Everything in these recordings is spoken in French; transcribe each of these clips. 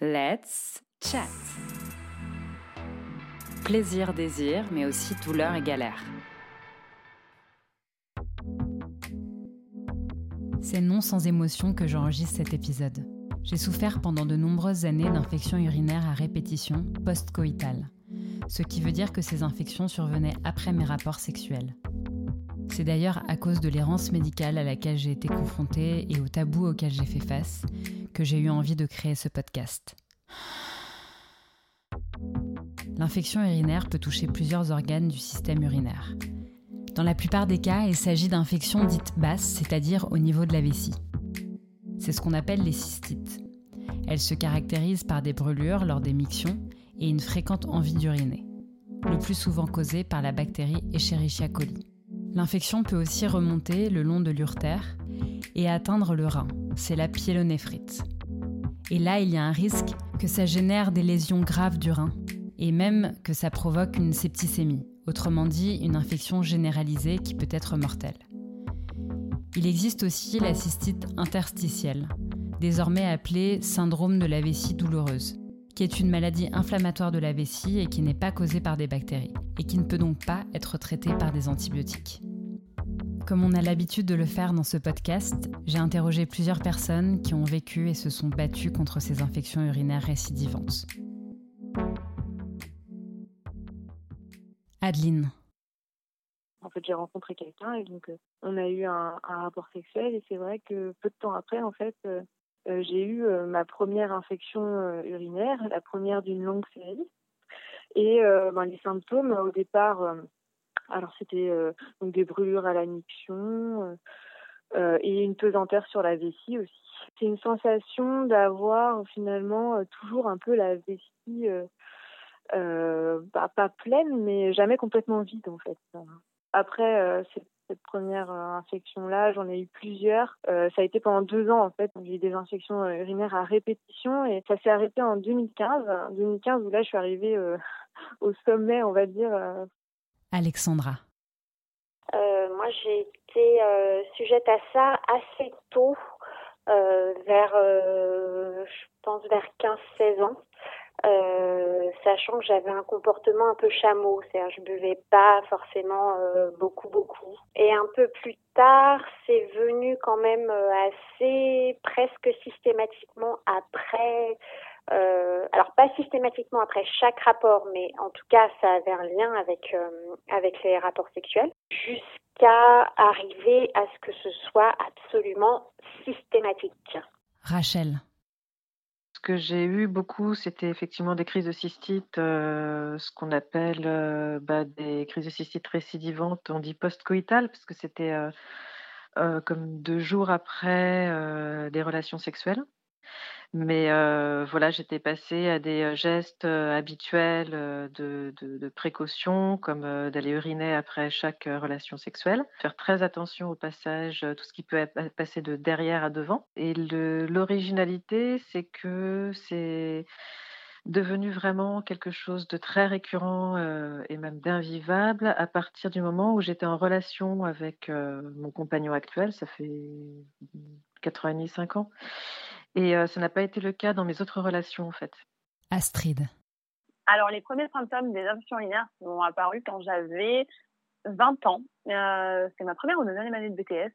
Let's chat. Plaisir, désir, mais aussi douleur et galère. C'est non sans émotion que j'enregistre cet épisode. J'ai souffert pendant de nombreuses années d'infections urinaires à répétition post-coïtales, ce qui veut dire que ces infections survenaient après mes rapports sexuels. C'est d'ailleurs à cause de l'errance médicale à laquelle j'ai été confrontée et au tabou auquel j'ai fait face que j'ai eu envie de créer ce podcast. L'infection urinaire peut toucher plusieurs organes du système urinaire. Dans la plupart des cas, il s'agit d'infections dites basses, c'est-à-dire au niveau de la vessie. C'est ce qu'on appelle les cystites. Elles se caractérisent par des brûlures lors des mictions et une fréquente envie d'uriner, le plus souvent causée par la bactérie Escherichia coli. L'infection peut aussi remonter le long de l'urtère et atteindre le rein, c'est la pyélonéphrite. Et là, il y a un risque que ça génère des lésions graves du rein et même que ça provoque une septicémie, autrement dit une infection généralisée qui peut être mortelle. Il existe aussi la cystite interstitielle, désormais appelée syndrome de la vessie douloureuse, qui est une maladie inflammatoire de la vessie et qui n'est pas causée par des bactéries, et qui ne peut donc pas être traitée par des antibiotiques. Comme on a l'habitude de le faire dans ce podcast, j'ai interrogé plusieurs personnes qui ont vécu et se sont battues contre ces infections urinaires récidivantes. Adeline, en fait, j'ai rencontré quelqu'un et donc euh, on a eu un, rapport sexuel et c'est vrai que peu de temps après, en fait, euh, euh, j'ai eu ma première infection urinaire, la première d'une longue série. Et ben, les symptômes, au départ, alors c'était donc des brûlures à la et une pesanteur sur la vessie aussi. C'est une sensation d'avoir finalement toujours un peu la vessie, pas pleine, mais jamais complètement vide en fait. Après euh, cette, première euh, infection-là, j'en ai eu plusieurs. Euh, ça a été pendant deux ans en fait. J'ai eu des infections urinaires à répétition et ça s'est arrêté en 2015. 2015 où là je suis arrivée au sommet, on va dire. Alexandra. moi j'ai été sujette à ça assez tôt, vers, je pense vers 15-16 ans. Euh, sachant que j'avais un comportement un peu chameau, c'est-à-dire je buvais pas forcément euh, beaucoup beaucoup. Et un peu plus tard, c'est venu quand même euh, assez presque systématiquement après. Alors pas systématiquement après chaque rapport, mais en tout cas ça avait un lien avec avec les rapports sexuels, jusqu'à arriver à ce que ce soit absolument systématique. Rachel que j'ai eu beaucoup, c'était effectivement des crises de cystite, euh, ce qu'on appelle euh, bah, des crises de cystite récidivantes, on dit post-coïtales, parce que c'était euh, comme deux jours après des relations sexuelles. Mais voilà, j'étais passée à des gestes habituels de, précaution, comme d'aller uriner après chaque relation sexuelle. Faire très attention au passage, tout ce qui peut passer de derrière à devant. Et l'originalité, c'est que c'est devenu vraiment quelque chose de très récurrent et même d'invivable à partir du moment où j'étais en relation avec mon compagnon actuel, ça fait 4 ans et demi, 5 ans. Et ça n'a pas été le cas dans mes autres relations, en fait. Astrid. Alors, les premiers symptômes des infections urinaires sont apparus quand j'avais 20 ans. Euh, c'est ma première ou deuxième année de BTS.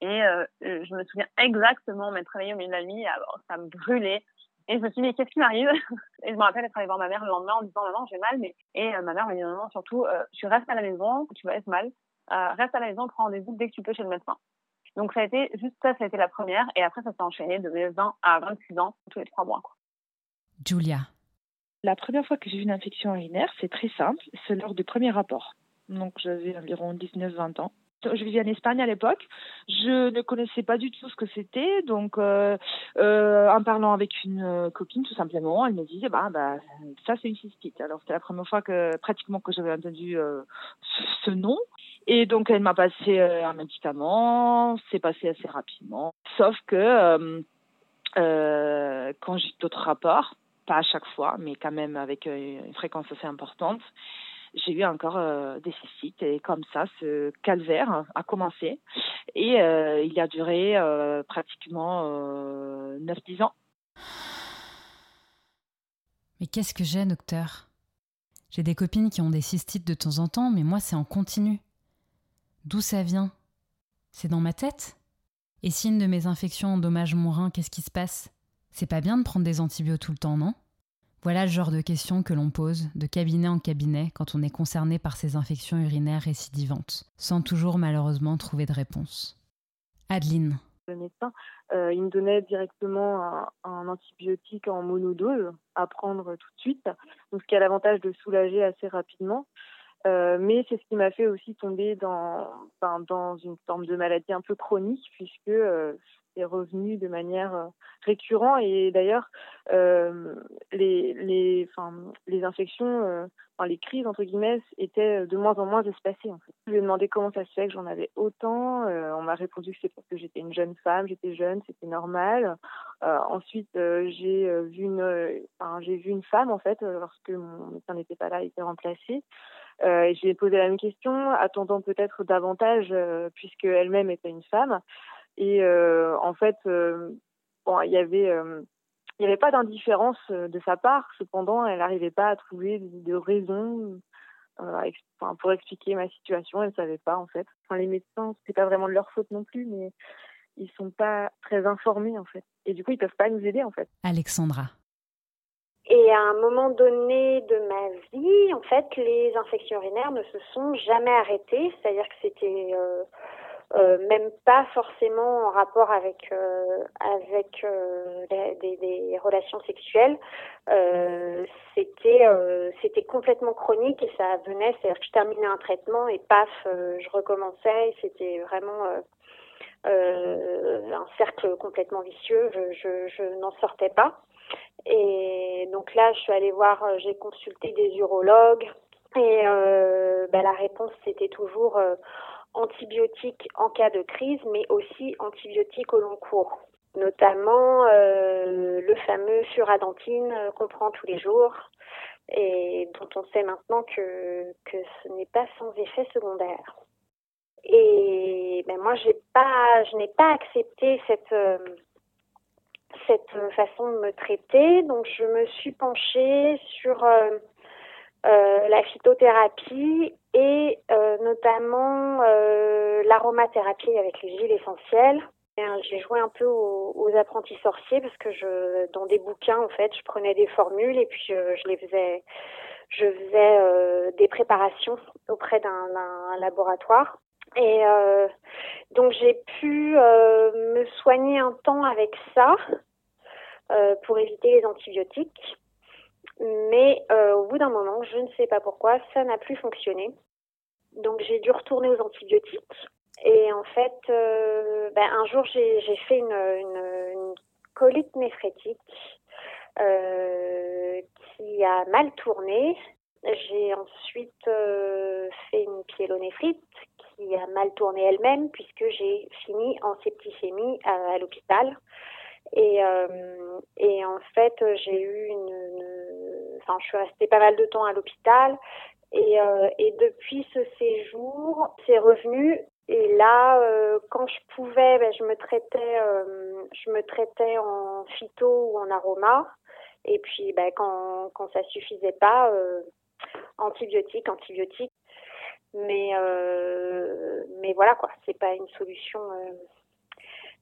Et euh, je me souviens exactement m'être réveillée au milieu de la nuit, ça me brûlait. Et je me suis dit, mais qu'est-ce qui m'arrive? Et je me rappelle être allée voir ma mère le lendemain en disant, maman, j'ai mal. Mais... Et ma mère m'a dit, non, non, surtout, tu restes à la maison, tu vas être mal. reste à la maison, prends rendez-vous dès que tu peux chez le médecin. Donc ça a été juste ça, ça a été la première. Et après, ça s'est enchaîné de 20 à 26 ans, tous les trois mois. Quoi. Julia. La première fois que j'ai eu une infection urinaire, c'est très simple. C'est lors du premier rapport. Donc j'avais environ 19-20 ans. Je vivais en Espagne à l'époque. Je ne connaissais pas du tout ce que c'était. Donc, euh, euh, en parlant avec une euh, copine, tout simplement, elle me disait, bah, bah ça c'est une cystite. Alors c'était la première fois que pratiquement que j'avais entendu ce nom. Et donc elle m'a passé un médicament. C'est passé assez rapidement. Sauf que quand j'ai d'autres rapports, pas à chaque fois, mais quand même avec une fréquence assez importante, j'ai eu encore euh, des cystites et comme ça, ce calvaire a commencé et euh, il a duré euh, pratiquement 9-10 ans. Mais qu'est-ce que j'ai, docteur? J'ai des copines qui ont des cystites de temps en temps, mais moi, c'est en continu. D'où ça vient? C'est dans ma tête? Et si une de mes infections endommage mon rein, qu'est-ce qui se passe? C'est pas bien de prendre des antibiotiques tout le temps, non? Voilà le genre de questions que l'on pose de cabinet en cabinet quand on est concerné par ces infections urinaires récidivantes, sans toujours malheureusement trouver de réponse. Adeline. Le médecin, euh, il me donnait directement un, antibiotique en monodose à prendre tout de suite, ce qui a l'avantage de soulager assez rapidement. Euh, mais c'est ce qui m'a fait aussi tomber dans, une forme de maladie un peu chronique, puisque euh, c'est revenu de manière euh, récurrente. Et d'ailleurs, les, les, les infections, les crises, entre guillemets, étaient de moins en moins espacées. En fait. Je lui ai demandé comment ça se fait que j'en avais autant. on m'a répondu que c'est parce que j'étais une jeune femme, j'étais jeune, c'était normal. ensuite, j'ai vu une, j'ai vu une femme, en fait, lorsque mon médecin n'était pas là, il était remplacé. Euh, j'ai posé la même question, attendant peut-être davantage, euh, puisque elle-même était une femme. Et euh, en fait, euh, bon, il y avait, euh, il n'y avait pas d'indifférence de sa part. Cependant, elle n'arrivait pas à trouver de, raison pour expliquer ma situation. Elle ne savait pas en fait. Enfin, les médecins, c'est pas vraiment de leur faute non plus, mais ils sont pas très informés en fait. Et du coup, ils peuvent pas nous aider en fait. Alexandra. Et à un moment donné de ma vie, en fait, les infections urinaires ne se sont jamais arrêtées. C'est-à-dire que c'était euh, euh, même pas forcément en rapport avec euh, avec euh, des, des, relations sexuelles. Euh, c'était c'était complètement chronique et ça venait. C'est-à-dire que je terminais un traitement et paf, je recommençais. C'était vraiment un cercle complètement vicieux. Je, je, je n'en sortais pas. Et donc là, je suis allée voir, euh, j'ai consulté des urologues et euh, ben, la réponse c'était toujours euh, antibiotiques en cas de crise, mais aussi antibiotiques au long cours, notamment le fameux furadentine qu'on prend tous les jours et dont on sait maintenant que, que ce n'est pas sans effet secondaire. Et ben moi, j'ai pas, je n'ai pas accepté cette cette façon de me traiter. Donc, je me suis penchée sur euh, euh, la phytothérapie et euh, notamment euh, l'aromathérapie avec les huiles essentielles. J'ai joué un peu aux, apprentis sorciers parce que je, dans des bouquins, en fait, je prenais des formules et puis je, les faisais, je faisais euh, des préparations auprès d'un laboratoire. Et euh, donc j'ai pu euh, me soigner un temps avec ça euh, pour éviter les antibiotiques. Mais euh, au bout d'un moment, je ne sais pas pourquoi, ça n'a plus fonctionné. Donc j'ai dû retourner aux antibiotiques. Et en fait, euh, ben, un jour, j'ai fait une, colite néphrétique euh, qui a mal tourné. J'ai ensuite euh, fait une pyélonéphrite qui a mal tourné elle-même puisque j'ai fini en septicémie à l'hôpital. Et, euh, et en fait, j'ai eu une, Enfin, je suis restée pas mal de temps à l'hôpital. Et, euh, et depuis ce séjour, c'est revenu. Et là, euh, quand je pouvais, ben, je me traitais, euh, je me traitais en phyto ou en aroma. Et puis, ben, quand, quand ça suffisait pas, euh, antibiotiques, antibiotiques. Mais, euh, mais voilà quoi, c'est pas une solution.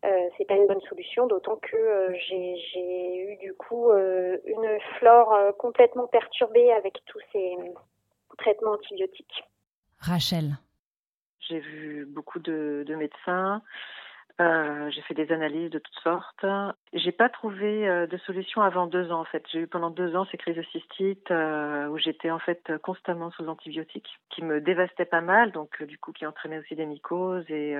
Euh, c'est pas une bonne solution, d'autant que euh, j'ai eu du coup euh, une flore euh, complètement perturbée avec tous ces traitements antibiotiques. Rachel. J'ai vu beaucoup de, de médecins. Euh, j'ai fait des analyses de toutes sortes. J'ai pas trouvé euh, de solution avant deux ans en fait. J'ai eu pendant deux ans ces crises de cystite euh, où j'étais en fait constamment sous antibiotiques, qui me dévastaient pas mal, donc du coup qui entraînaient aussi des mycoses et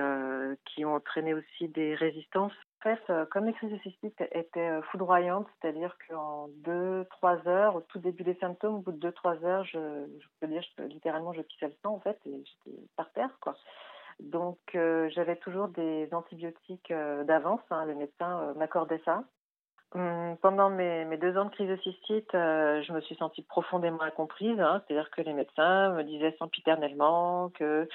qui ont entraîné aussi des résistances. En fait, comme les crises de cystite étaient foudroyantes, c'est-à-dire qu'en deux, trois heures, au tout début des symptômes, au bout de deux, trois heures, je, je peux dire, je, littéralement, je pissais le sang en fait et j'étais par terre quoi. Donc euh, j'avais toujours des antibiotiques euh, d'avance, hein, le médecin euh, m'accordait ça. Hum, pendant mes, deux ans de crise de cystite, je me suis sentie profondément incomprise, hein, c'est-à-dire que les médecins me disaient sempiternellement que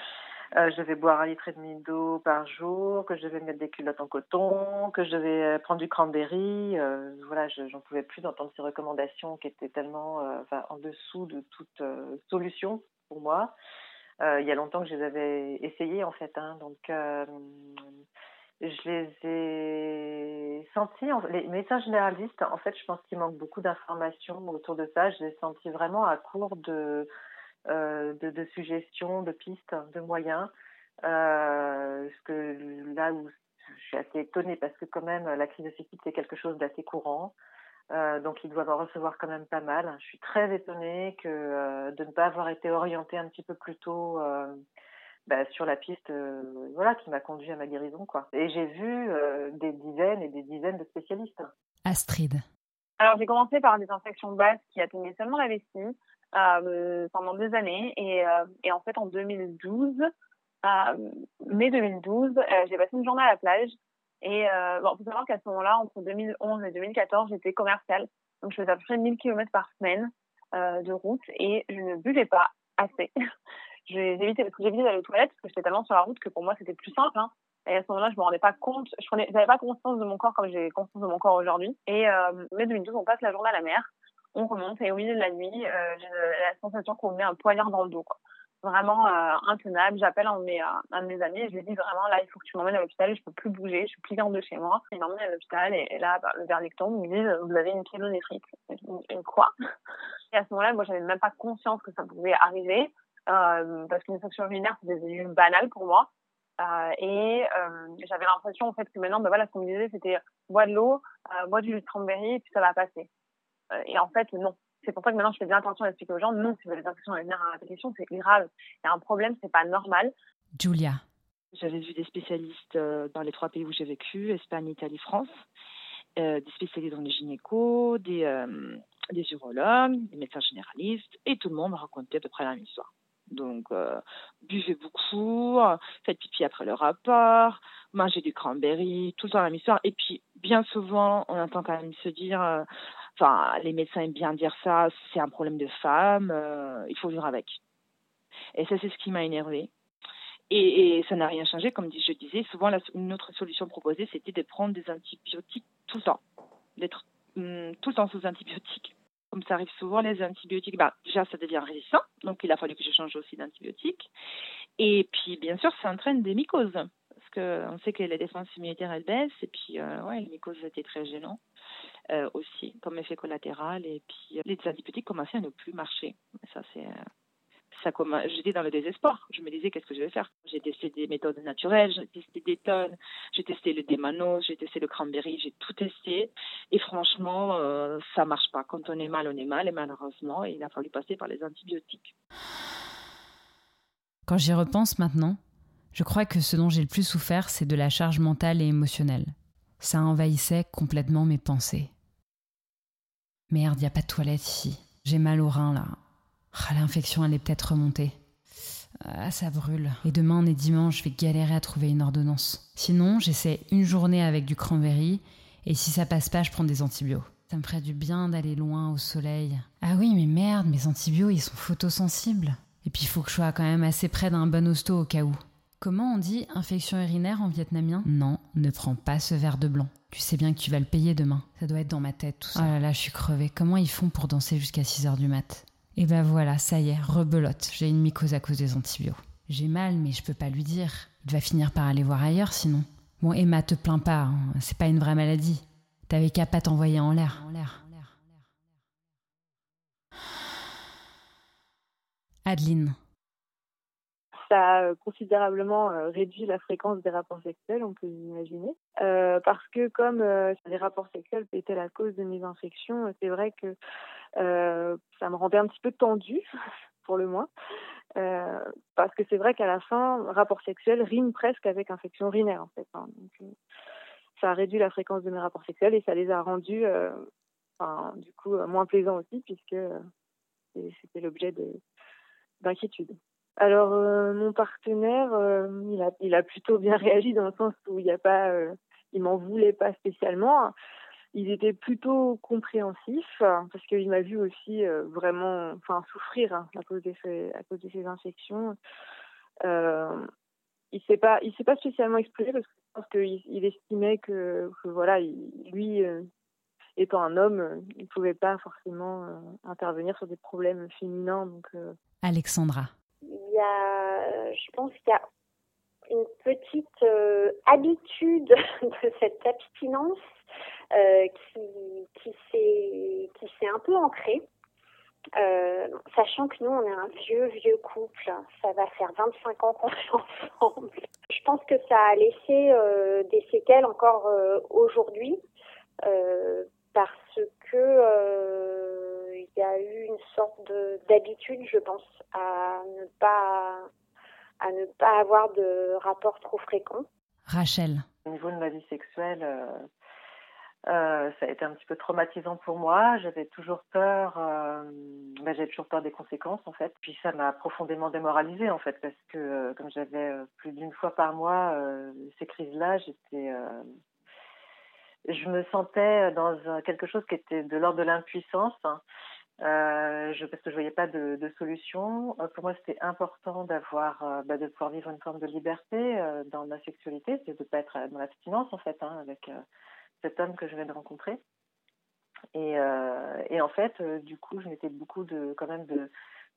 je devais boire un litre et demi d'eau par jour, que je devais mettre des culottes en coton, que je devais prendre du cranberry. Voilà, j'en pouvais plus d'entendre ces recommandations qui étaient tellement en dessous de toute solution pour moi. Il y a longtemps que je les avais essayées en fait. Hein, donc je les ai sentis, les médecins généralistes, en fait, je pense qu'il manque beaucoup d'informations autour de ça. Je les ai sentis vraiment à court de, euh, de, suggestions, de pistes, de moyens. Euh, que là où je suis assez étonnée parce que quand même la crise de c'est quelque chose d'assez courant. Euh, donc ils doivent en recevoir quand même pas mal. Je suis très étonnée que euh, de ne pas avoir été orientée un petit peu plus tôt euh, bah, sur la piste euh, voilà, qui m'a conduit à ma guérison. Quoi. Et j'ai vu euh, des dizaines et des dizaines de spécialistes. Astrid. Alors j'ai commencé par des infections basses qui atteignaient seulement la vessie euh, pendant des années. Et, euh, et, en fait, en 2012, mai 2012, j'ai passé une journée à la plage. Et bon, faut savoir qu'à ce moment-là, entre 2011 et 2014, j'étais commerciale. Donc je faisais à peu près 1000 km par semaine de route et je ne buvais pas assez. J'évitais d'aller aux toilettes parce que j'étais tellement sur la route que pour moi c'était plus simple. Hein. Et à ce moment-là, je me rendais pas compte, je j'avais pas conscience de mon corps comme j'ai conscience de mon corps aujourd'hui. Et euh, mai 2012, on passe la journée à la mer, on remonte et au milieu de la nuit, euh, j'ai la sensation qu'on me met un poignard dans le dos. Quoi. Vraiment euh, intenable. J'appelle un, de mes, un de mes amis et je lui dis vraiment là, il faut que tu m'emmènes à l'hôpital. Je peux plus bouger, je suis pliante de chez moi. Il m'emmène à l'hôpital et, là, bah, le verdict tombe. Ils me disent vous avez une pyélonéphrite. Une quoi? Et à ce moment-là, moi, j'avais même pas conscience que ça pouvait arriver euh, parce qu'une infection urinaire, c'est devenu banal pour moi. Euh, et euh, j'avais l'impression en fait que maintenant, ben voilà, ce qu'on me disait, c'était bois de l'eau, euh, bois du cranberry, et puis ça va passer. Euh, et en fait, non. C'est pour ça que maintenant, je fais bien attention à expliquer aux gens, non, si vous avez des infections urinaires à répétition, c'est grave. Il y a un problème, c'est pas normal. Julia. J'avais vu des spécialistes dans les trois pays où j'ai vécu, Espagne, Italie, France, des spécialistes dans les gynécos, des, des urologues, des médecins généralistes, et tout le monde m'a raconté à peu près la même histoire. Donc, euh, buvez beaucoup, faites pipi après le rapport, mangez du cranberry, tout le temps la même histoire. Et puis, bien souvent, on entend quand même se dire, euh, enfin, les médecins aiment bien dire ça, c'est un problème de femme, euh, il faut vivre avec. Et ça, c'est ce qui m'a énervé. Et, ça n'a rien changé, comme je disais. Souvent, une autre solution proposée, c'était de prendre des antibiotiques tout le temps, d'être hum, tout le temps sous antibiotiques comme ça arrive souvent, les antibiotiques, bah, déjà, ça devient résistant. Donc, il a fallu que je change aussi d'antibiotiques. Et puis, bien sûr, ça entraîne des mycoses. Qu'on sait que les défenses immunitaires, elles baissent. Et puis, euh, ouais, les mycoses étaient très gênants euh, aussi, comme effet collatéral. Et puis, euh, les antibiotiques commençaient à ne plus marcher. Ça, c'est ça j'étais dans le désespoir. Je me disais qu'est-ce que je vais faire? J'ai testé des méthodes naturelles, j'ai testé des tonnes, j'ai testé le démanos, j'ai testé le cranberry, j'ai tout testé. Et franchement, euh, ça marche pas. Quand on est mal, on est mal. Et malheureusement, il a fallu passer par les antibiotiques. Quand j'y repense maintenant, je crois que ce dont j'ai le plus souffert, c'est de la charge mentale et émotionnelle. Ça envahissait complètement mes pensées. Merde, y a pas de toilette ici. J'ai mal au rein là. Ah, L'infection, elle est peut-être remontée. Ah, ça brûle. Et demain, on est dimanche, je vais galérer à trouver une ordonnance. Sinon, j'essaie une journée avec du cranberry, et si ça passe pas, je prends des antibiotiques. Ça me ferait du bien d'aller loin au soleil. Ah oui, mais merde, mes antibiotiques, ils sont photosensibles. Et puis, il faut que je sois quand même assez près d'un bon hosto au cas où. Comment on dit infection urinaire en vietnamien? Non, ne prends pas ce verre de blanc. Tu sais bien que tu vas le payer demain. Ça doit être dans ma tête tout ça. Oh là là, je suis crevée. Comment ils font pour danser jusqu'à 6 heures du mat? Et ben voilà, ça y est, rebelote, j'ai une mycose à cause des antibiotiques. J'ai mal, mais je peux pas lui dire. Il va finir par aller voir ailleurs sinon. Bon, Emma, te plains pas, hein. c'est pas une vraie maladie. T'avais qu'à pas t'envoyer en l'air. Adeline. Ça a considérablement euh, réduit la fréquence des rapports sexuels, on peut l'imaginer. Euh, parce que comme euh, les rapports sexuels étaient la cause de mes infections, c'est vrai que euh, ça me rendait un petit peu tendue, pour le moins. Euh, parce que c'est vrai qu'à la fin, rapport sexuel rime presque avec infection urinaire, en fait. Hein. Euh, ça a réduit la fréquence de mes rapports sexuels et ça les a rendus, euh, enfin, du coup, moins plaisants aussi, puisque c'était l'objet d'inquiétude. Alors, mon partenaire, il, a, il a plutôt bien réagi dans le sens où il n'y a pas, il m'en voulait pas spécialement il était plutôt compréhensif parce qu'il m'a vu aussi euh, vraiment enfin souffrir hein, à cause de ces infections euh, il s'est pas, il s'est pas spécialement exprimé parce qu'il il estimait que, voilà, lui, étant un homme, il pouvait pas forcément intervenir sur des problèmes féminins. Alexandra. Il y a, je pense qu'il y a une petite habitude de cette abstinence euh, qui, qui s'est un peu ancré. Euh, sachant que nous, on est un vieux, vieux couple, ça va faire 25 ans qu'on est ensemble. Je pense que ça a laissé euh, des séquelles encore aujourd'hui, parce que il y a eu une sorte d'habitude, je pense, à ne pas à ne pas avoir de rapports trop fréquents. Rachel. Au niveau de ma vie sexuelle, euh, ça a été un petit peu traumatisant pour moi. J'avais toujours peur, euh, bah, j'avais toujours peur des conséquences en fait. Puis ça m'a profondément démoralisée en fait parce que euh, comme j'avais euh, plus d'une fois par mois ces crises-là, j'étais, je me sentais dans quelque chose qui était de l'ordre de l'impuissance. Hein. Je, parce que je voyais pas de, de solution. pour moi, c'était important d'avoir, bah, de pouvoir vivre une forme de liberté dans ma sexualité, c'est de pas être dans l'abstinence en fait, hein, avec cet homme que je viens de rencontrer. Et, euh, et en fait, euh, du coup, je mettais beaucoup de, quand même de,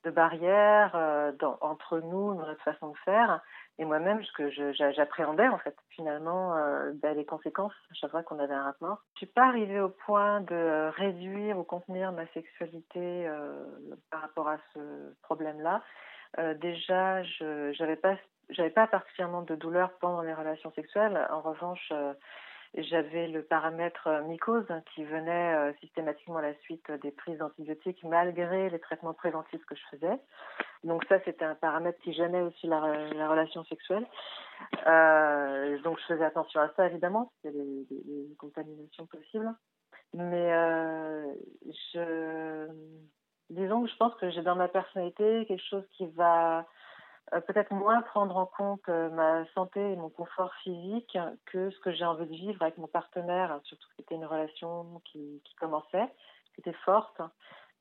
de barrières euh, entre nous, notre façon de faire, et moi-même, que j'appréhendais en fait, finalement, euh, bah, les conséquences chaque fois qu'on avait un rapport. Je suis pas arrivée au point de réduire ou contenir ma sexualité par rapport à ce problème-là. déjà, je j'avais pas pas particulièrement de douleur pendant les relations sexuelles. En revanche, j'avais le paramètre euh, mycose qui venait euh, systématiquement à la suite des prises d'antibiotiques malgré les traitements préventifs que je faisais. Donc ça, c'était un paramètre qui gênait aussi la, relation sexuelle. Euh, donc je faisais attention à ça, évidemment, c'était les, les, contaminations possibles. Mais je, disons que je pense que j'ai dans ma personnalité quelque chose qui va peut-être moins prendre en compte euh, ma santé et mon confort physique que ce que j'ai envie de vivre avec mon partenaire, surtout que c'était une relation qui, qui commençait, qui était forte.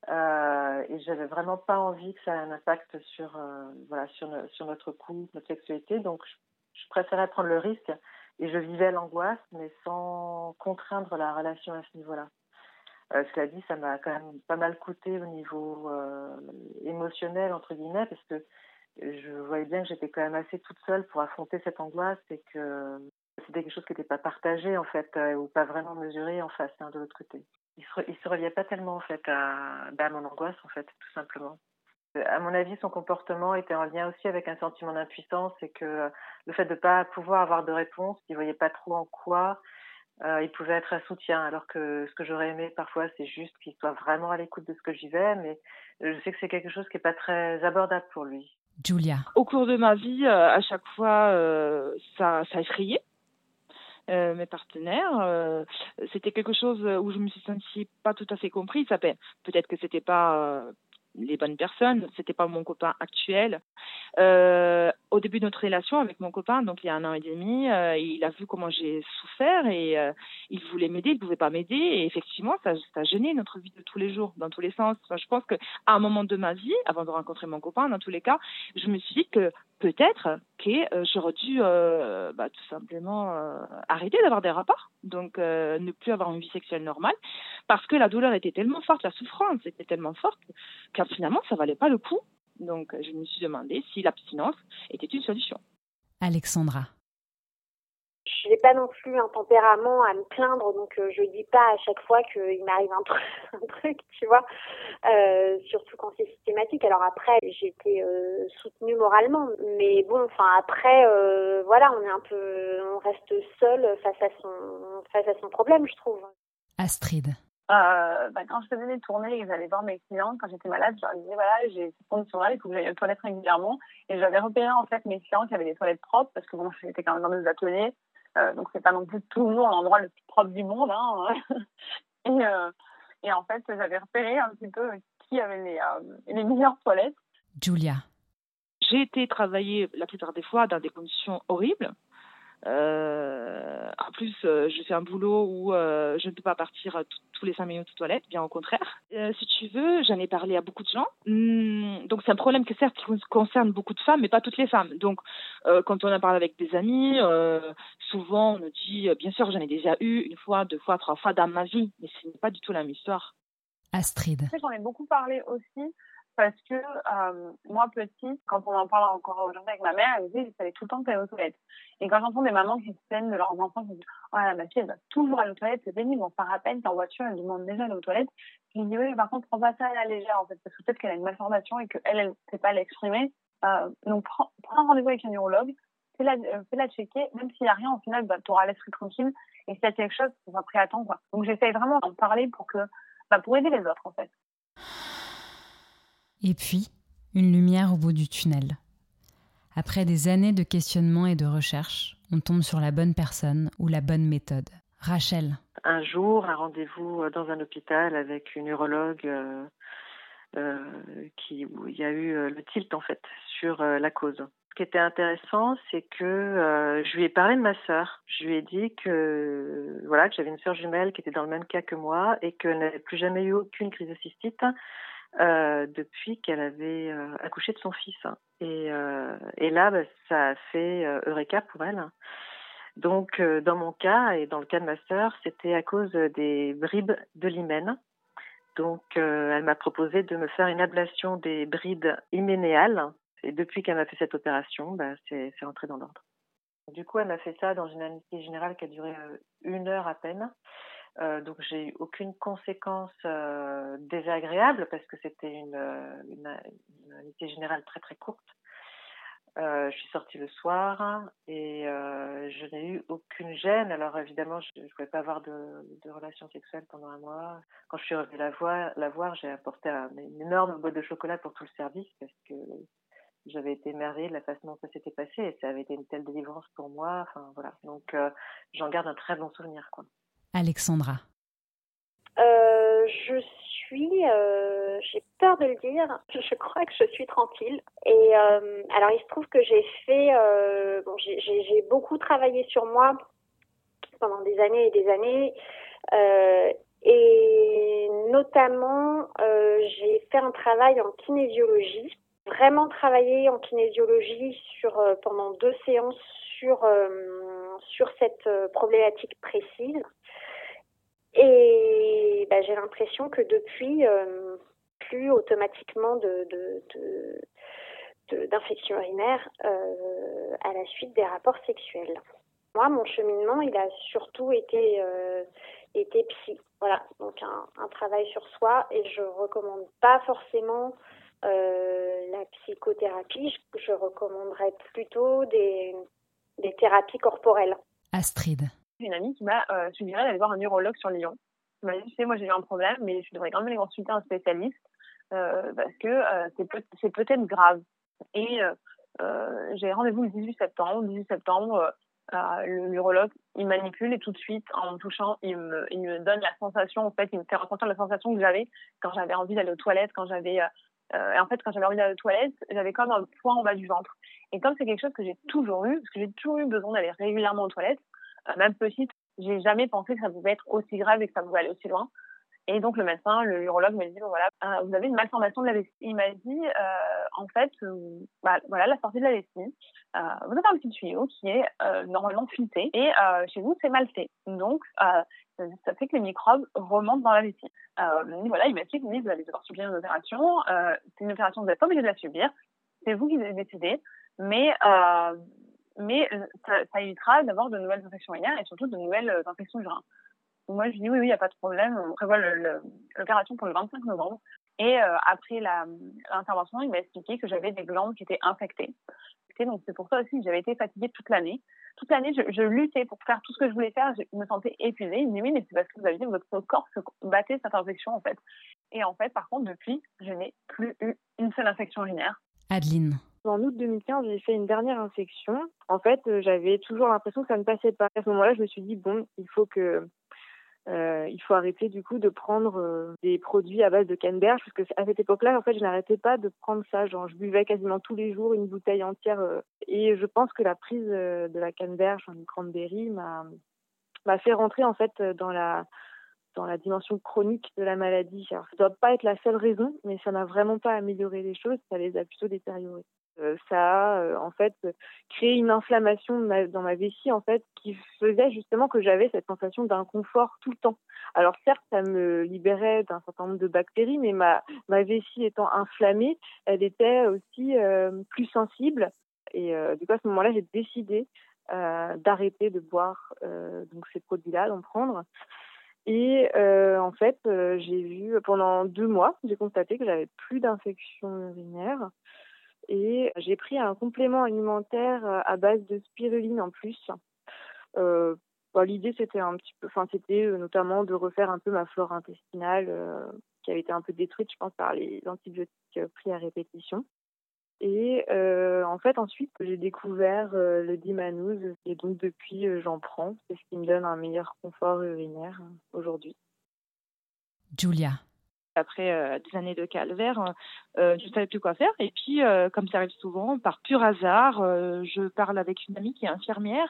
Euh, et j'avais vraiment pas envie que ça ait un impact sur, euh, voilà, sur, sur notre couple, notre sexualité. Donc, je, préférais prendre le risque et je vivais l'angoisse, mais sans contraindre la relation à ce niveau-là. Euh, cela dit, ça m'a quand même pas mal coûté au niveau euh, émotionnel, entre guillemets, parce que je voyais bien que j'étais quand même assez toute seule pour affronter cette angoisse et que c'était quelque chose qui n'était pas partagé en fait euh, ou pas vraiment mesuré en face hein, de l'autre côté. Il se, il se reliait pas tellement en fait à, bah, à mon angoisse en fait tout simplement. À mon avis, son comportement était en lien aussi avec un sentiment d'impuissance et que le fait de ne pas pouvoir avoir de réponse, il voyait pas trop en quoi euh, il pouvait être un soutien. Alors que ce que j'aurais aimé parfois, c'est juste qu'il soit vraiment à l'écoute de ce que j'y vais, mais je sais que c'est quelque chose qui n'est pas très abordable pour lui. Julia. Au cours de ma vie, euh, à chaque fois, euh, ça, ça effrayait. Euh, mes partenaires, c'était quelque chose où je me suis sentie pas tout à fait comprise. Peut-être que c'était pas les bonnes personnes. C'était pas mon copain actuel. Euh, au début de notre relation avec mon copain, donc il y a un an et demi, euh, il a vu comment j'ai souffert et euh, il voulait m'aider, il pouvait pas m'aider et effectivement ça, ça gêné notre vie de tous les jours, dans tous les sens. Je pense que à un moment de ma vie, avant de rencontrer mon copain, dans tous les cas, je me suis dit que peut-être que j'aurais dû bah, tout simplement arrêter d'avoir des rapports, donc ne plus avoir une vie sexuelle normale, parce que la douleur était tellement forte, la souffrance était tellement forte, que finalement ça valait pas le coup. Donc je me suis demandé si l'abstinence était une solution. Alexandra je n'ai pas non plus un tempérament à me plaindre, donc euh, je dis pas à chaque fois qu'il m'arrive un, truc, un truc, tu vois, euh, surtout quand c'est systématique. Alors après, j'étais euh, soutenue moralement, mais bon, enfin après, euh, voilà, on est un peu, on reste seul face à son, face à son problème, je trouve. Astrid. Euh, bah, quand je faisais mes tournées et que j'allais voir mes clients, quand j'étais malade, je leur disais voilà, j'ai cette condition-là, il faut que j'aille aux toilettes régulièrement. Et j'avais repéré en fait mes clients qui avaient des toilettes propres parce que bon, j'étais quand même dans des ateliers. Euh, donc c'est pas non plus toujours l'endroit le plus propre du monde. Hein. et, euh, et en fait, j'avais repéré un petit peu qui avait les, euh, les meilleures toilettes. Julia. J'ai été travailler la plupart des fois dans des conditions horribles. Euh, en plus, euh, je fais un boulot où euh, je ne peux pas partir tous les cinq minutes aux toilettes, bien au contraire. si tu veux, j'en ai parlé à beaucoup de gens. Hmm, donc c'est un problème que certes concerne beaucoup de femmes, mais pas toutes les femmes. Donc quand on en parle avec des amis, souvent on nous dit, bien sûr, j'en ai déjà eu une fois, deux fois, trois fois dans ma vie, mais ce n'est pas du tout la même histoire. Astrid. J'en ai beaucoup parlé aussi parce que euh, moi petite, quand on en parle encore aujourd'hui avec ma mère, elle me disait qu'il fallait tout le temps aller aux toilettes. Et quand j'entends des mamans qui se plaignent de leurs enfants, qui disent oh là, ma fille elle va toujours aller aux toilettes, c'est pénible, on part à peine, en voiture, elle demande déjà d'aller aux toilettes. Je me dis oui, mais par contre prends pas ça à la légère en fait, parce que peut-être qu'elle a une malformation et qu'elle elle ne sait pas l'exprimer. Euh, donc prends, prends un rendez-vous avec un neurologue, fais-la euh, fais checker, même s'il n'y a rien au final, bah, tu auras l'esprit tranquille. Et s'il y a quelque chose, tu vas pris à temps. Donc j'essaye vraiment d'en parler pour que bah, pour aider les autres en fait. Et puis, une lumière au bout du tunnel. Après des années de questionnement et de recherche, on tombe sur la bonne personne ou la bonne méthode. Rachel. Un jour, un rendez-vous dans un hôpital avec une urologue euh, euh, qui, où il y a eu euh, le tilt en fait sur la cause. Ce qui était intéressant, c'est que je lui ai parlé de ma sœur. Je lui ai dit que voilà que j'avais une sœur jumelle qui était dans le même cas que moi et qu'elle n'avait plus jamais eu aucune crise de cystite euh, depuis qu'elle avait euh, accouché de son fils. Et, euh, et là, bah, ça a fait Eureka pour elle. Donc, dans mon cas et dans le cas de ma sœur, c'était à cause des bribes de l'hymen. Donc, elle m'a proposé de me faire une ablation des brides hyménéales. Et depuis qu'elle m'a fait cette opération, bah, c'est rentré dans l'ordre. Du coup, elle m'a fait ça dans une anesthésie générale qui a duré une heure à peine. Euh, donc j'ai eu aucune conséquence euh, désagréable parce que c'était une, euh, une, une, générale très très courte. Euh, je suis sortie le soir et euh, je n'ai eu aucune gêne. Alors évidemment, je ne pouvais pas avoir de, de relations sexuelles pendant un mois. Quand je suis revenue la voir, la voir j'ai apporté un, une énorme boîte de chocolat pour tout le service parce que j'avais été émerveillée de la façon dont ça s'était passé et ça avait été une telle délivrance pour moi. Enfin voilà, donc j'en garde un très bon souvenir quoi. Alexandra euh, Je suis, euh, j'ai peur de le dire, je crois que je suis tranquille. Et euh, alors il se trouve que j'ai fait, bon, j'ai beaucoup travaillé sur moi pendant des années et des années. Et notamment, j'ai fait un travail en kinésiologie, vraiment travaillé en kinésiologie sur pendant deux séances sur sur cette problématique précise. Et bah, j'ai l'impression que depuis, euh, plus automatiquement de, d'infection urinaire euh, à la suite des rapports sexuels. Moi, mon cheminement, il a surtout été, euh, été psy. Voilà, donc un, travail sur soi et je recommande pas forcément la psychothérapie, je, je recommanderais plutôt des, des thérapies corporelles. Astrid une amie qui m'a euh, suggéré d'aller voir un neurologue sur Lyon. Elle m'a dit, tu sais, moi j'ai eu un problème, mais je devrais quand même aller consulter un spécialiste euh, parce que euh, c'est peut- c'est peut-être grave. Et j'ai rendez-vous le 18 septembre. Le 18 septembre, neurologue, il manipule et tout de suite, en me touchant, il me, donne la sensation, en fait, il me fait ressentir la sensation que j'avais quand j'avais envie d'aller aux toilettes, quand j'avais... et en fait, quand j'avais envie d'aller aux toilettes, j'avais comme un poids en bas du ventre. Et comme c'est quelque chose que j'ai toujours eu, parce que j'ai toujours eu besoin d'aller régulièrement aux toilettes, même petite, j'ai jamais pensé que ça pouvait être aussi grave et que ça pouvait aller aussi loin. Et donc le médecin, le urologue m'a dit bon, voilà, euh, vous avez une malformation de la vessie. Il m'a dit euh, en fait, euh, bah, voilà la sortie de la vessie. Euh, vous avez un petit tuyau qui est euh, normalement filtré et chez vous c'est mal fait. Donc ça fait que les microbes remontent dans la vessie. voilà, il m'a dit vous allez devoir subir une opération. c'est une opération vous n'êtes pas obligé de la subir. C'est vous qui devez décider. Mais mais euh, ça, évitera d'avoir de nouvelles infections urinaires et surtout de nouvelles euh, infections du rein. moi, je dis oui, oui, il n'y a pas de problème. On prévoit l'opération pour le 25 novembre. Et euh, après l'intervention, il m'a expliqué que j'avais des glandes qui étaient infectées. Donc c'est pour ça aussi que j'avais été fatiguée toute l'année. Toute l'année, je, luttais pour faire tout ce que je voulais faire. Je me sentais épuisée. Il me dit oui, mais c'est parce que vous dit votre corps se battait cette infection en fait. Et en fait, par contre, depuis, je n'ai plus eu une seule infection urinaire. Adeline. En août 2015, j'ai fait une dernière infection. En fait, euh, j'avais toujours l'impression que ça ne passait pas. À ce moment-là, je me suis dit, bon, il faut que euh, il faut arrêter du coup de prendre euh, des produits à base de canneberge parce que à cette époque-là, en fait, je n'arrêtais pas de prendre ça. Genre, je buvais quasiment tous les jours une bouteille entière. Et je pense que la prise de la canneberge, en cranberry, m'a m'a fait rentrer en fait dans la dans la dimension chronique de la maladie. Ça doit pas être la seule raison, mais ça n'a vraiment pas amélioré les choses, ça les a plutôt détériorées. Euh, ça a euh, en fait créé une inflammation dans ma vessie en fait qui faisait justement que j'avais cette sensation d'inconfort tout le temps. Alors certes, ça me libérait d'un certain nombre de bactéries, mais ma ma vessie étant inflammée, elle était aussi euh, plus sensible. Et du coup à ce moment-là, j'ai décidé d'arrêter de boire donc ces produits-là, d'en prendre. Et en fait, j'ai vu pendant deux mois, j'ai constaté que j'avais plus d'infection urinaire et j'ai pris un complément alimentaire euh, à base de spiruline en plus. Euh, bah, L'idée, c'était un petit peu, enfin, c'était euh, notamment de refaire un peu ma flore intestinale qui avait été un peu détruite, je pense, par les antibiotiques pris à répétition. Et en fait, ensuite, j'ai découvert le Dimanouz et donc depuis, j'en prends. C'est ce qui me donne un meilleur confort urinaire aujourd'hui. Julia, après euh, des années de calvaire, euh, je ne savais plus quoi faire. Et puis, euh, comme ça arrive souvent, par pur hasard, je parle avec une amie qui est infirmière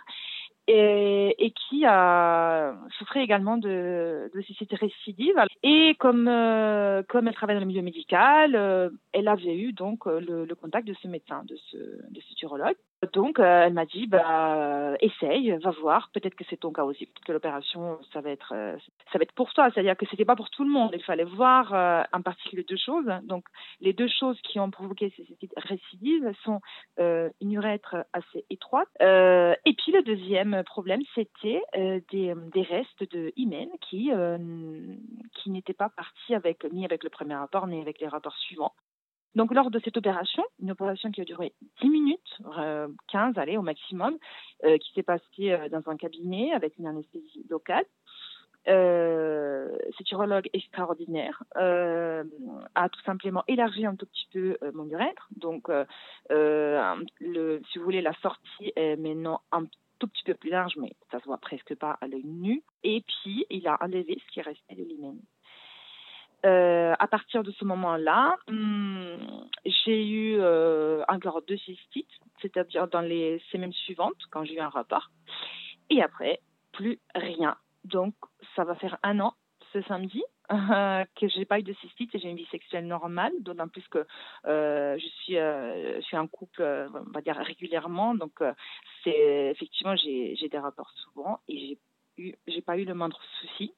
et, et qui a souffert également de, de cécité récidive. Et comme, comme elle travaille dans le milieu médical, elle avait eu donc le, le, contact de ce médecin, de ce, de ce urologue. Donc, euh, elle m'a dit, bah, essaye, va voir. Peut-être que c'est ton cas aussi. Peut-être que l'opération, ça va être, euh, ça va être pour toi. C'est-à-dire que c'était pas pour tout le monde. Il fallait voir euh, en particulier deux choses. Donc, les deux choses qui ont provoqué ces récidives sont une urètre assez étroite. et puis, le deuxième problème, c'était des, des, restes de hymen qui, qui n'étaient pas partis avec, ni avec le premier rapport, ni avec les rapports suivants. Donc, lors de cette opération, une opération qui a duré 10 minutes, 15, allez, au maximum, euh, qui s'est passée euh, dans un cabinet avec une anesthésie locale, euh, cet urologue extraordinaire euh, a tout simplement élargi un tout petit peu euh, mon urètre. Donc, euh, le, si vous voulez, la sortie est maintenant un tout petit peu plus large, mais ça se voit presque pas à l'œil nu. Et puis, il a enlevé ce qui restait de l'hymen. Euh, à partir de ce moment-là, hum, j'ai eu euh, encore deux cystites, c'est-à-dire dans les semaines suivantes, quand j'ai eu un rapport. Et après, plus rien. Donc, ça va faire un an ce samedi euh, que j'ai pas eu de cystite et j'ai une vie sexuelle normale, d'autant plus que euh, je suis euh, en couple, on va dire régulièrement, donc c'est effectivement j'ai j'ai des rapports souvent et j'ai eu j'ai pas eu le moindre souci.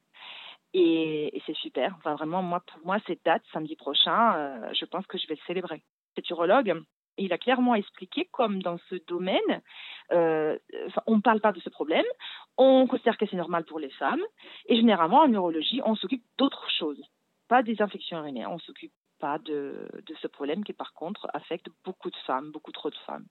Et, c'est super. Enfin, vraiment, moi, pour moi, cette date, samedi prochain, euh, je pense que je vais le célébrer. Cet urologue, il a clairement expliqué comme dans ce domaine, euh, on ne parle pas de ce problème, on considère que c'est normal pour les femmes, et généralement en neurologie, on s'occupe d'autres choses, pas des infections urinaires, on s'occupe pas de ce problème qui par contre affecte beaucoup de femmes, beaucoup trop de femmes.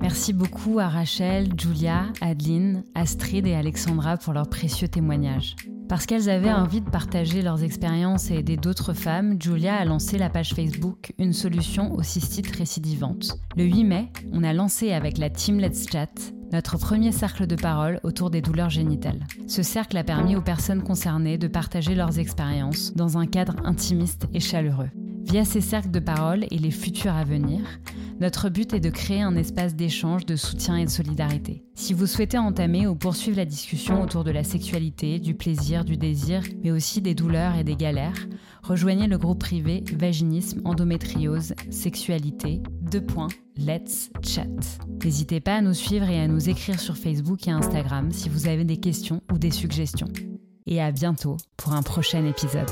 Merci beaucoup à Rachel, Julia, Adeline, Astrid et Alexandra pour leurs précieux témoignages. Parce qu'elles avaient envie de partager leurs expériences et aider d'autres femmes, Julia a lancé la page Facebook Une solution aux cystites récidivantes. Le 8 mai, on a lancé avec la team Let's Chat notre premier cercle de parole autour des douleurs génitales. Ce cercle a permis aux personnes concernées de partager leurs expériences dans un cadre intimiste et chaleureux. Via ces cercles de parole et les futurs à venir, notre but est de créer un espace d'échange, de soutien et de solidarité. Si vous souhaitez entamer ou poursuivre la discussion autour de la sexualité, du plaisir, du désir, mais aussi des douleurs et des galères, rejoignez le groupe privé Vaginisme, Endométriose, Sexualité, deux points, Let's Chat. N'hésitez pas à nous suivre et à nous écrire sur Facebook et Instagram si vous avez des questions ou des suggestions. Et à bientôt pour un prochain épisode.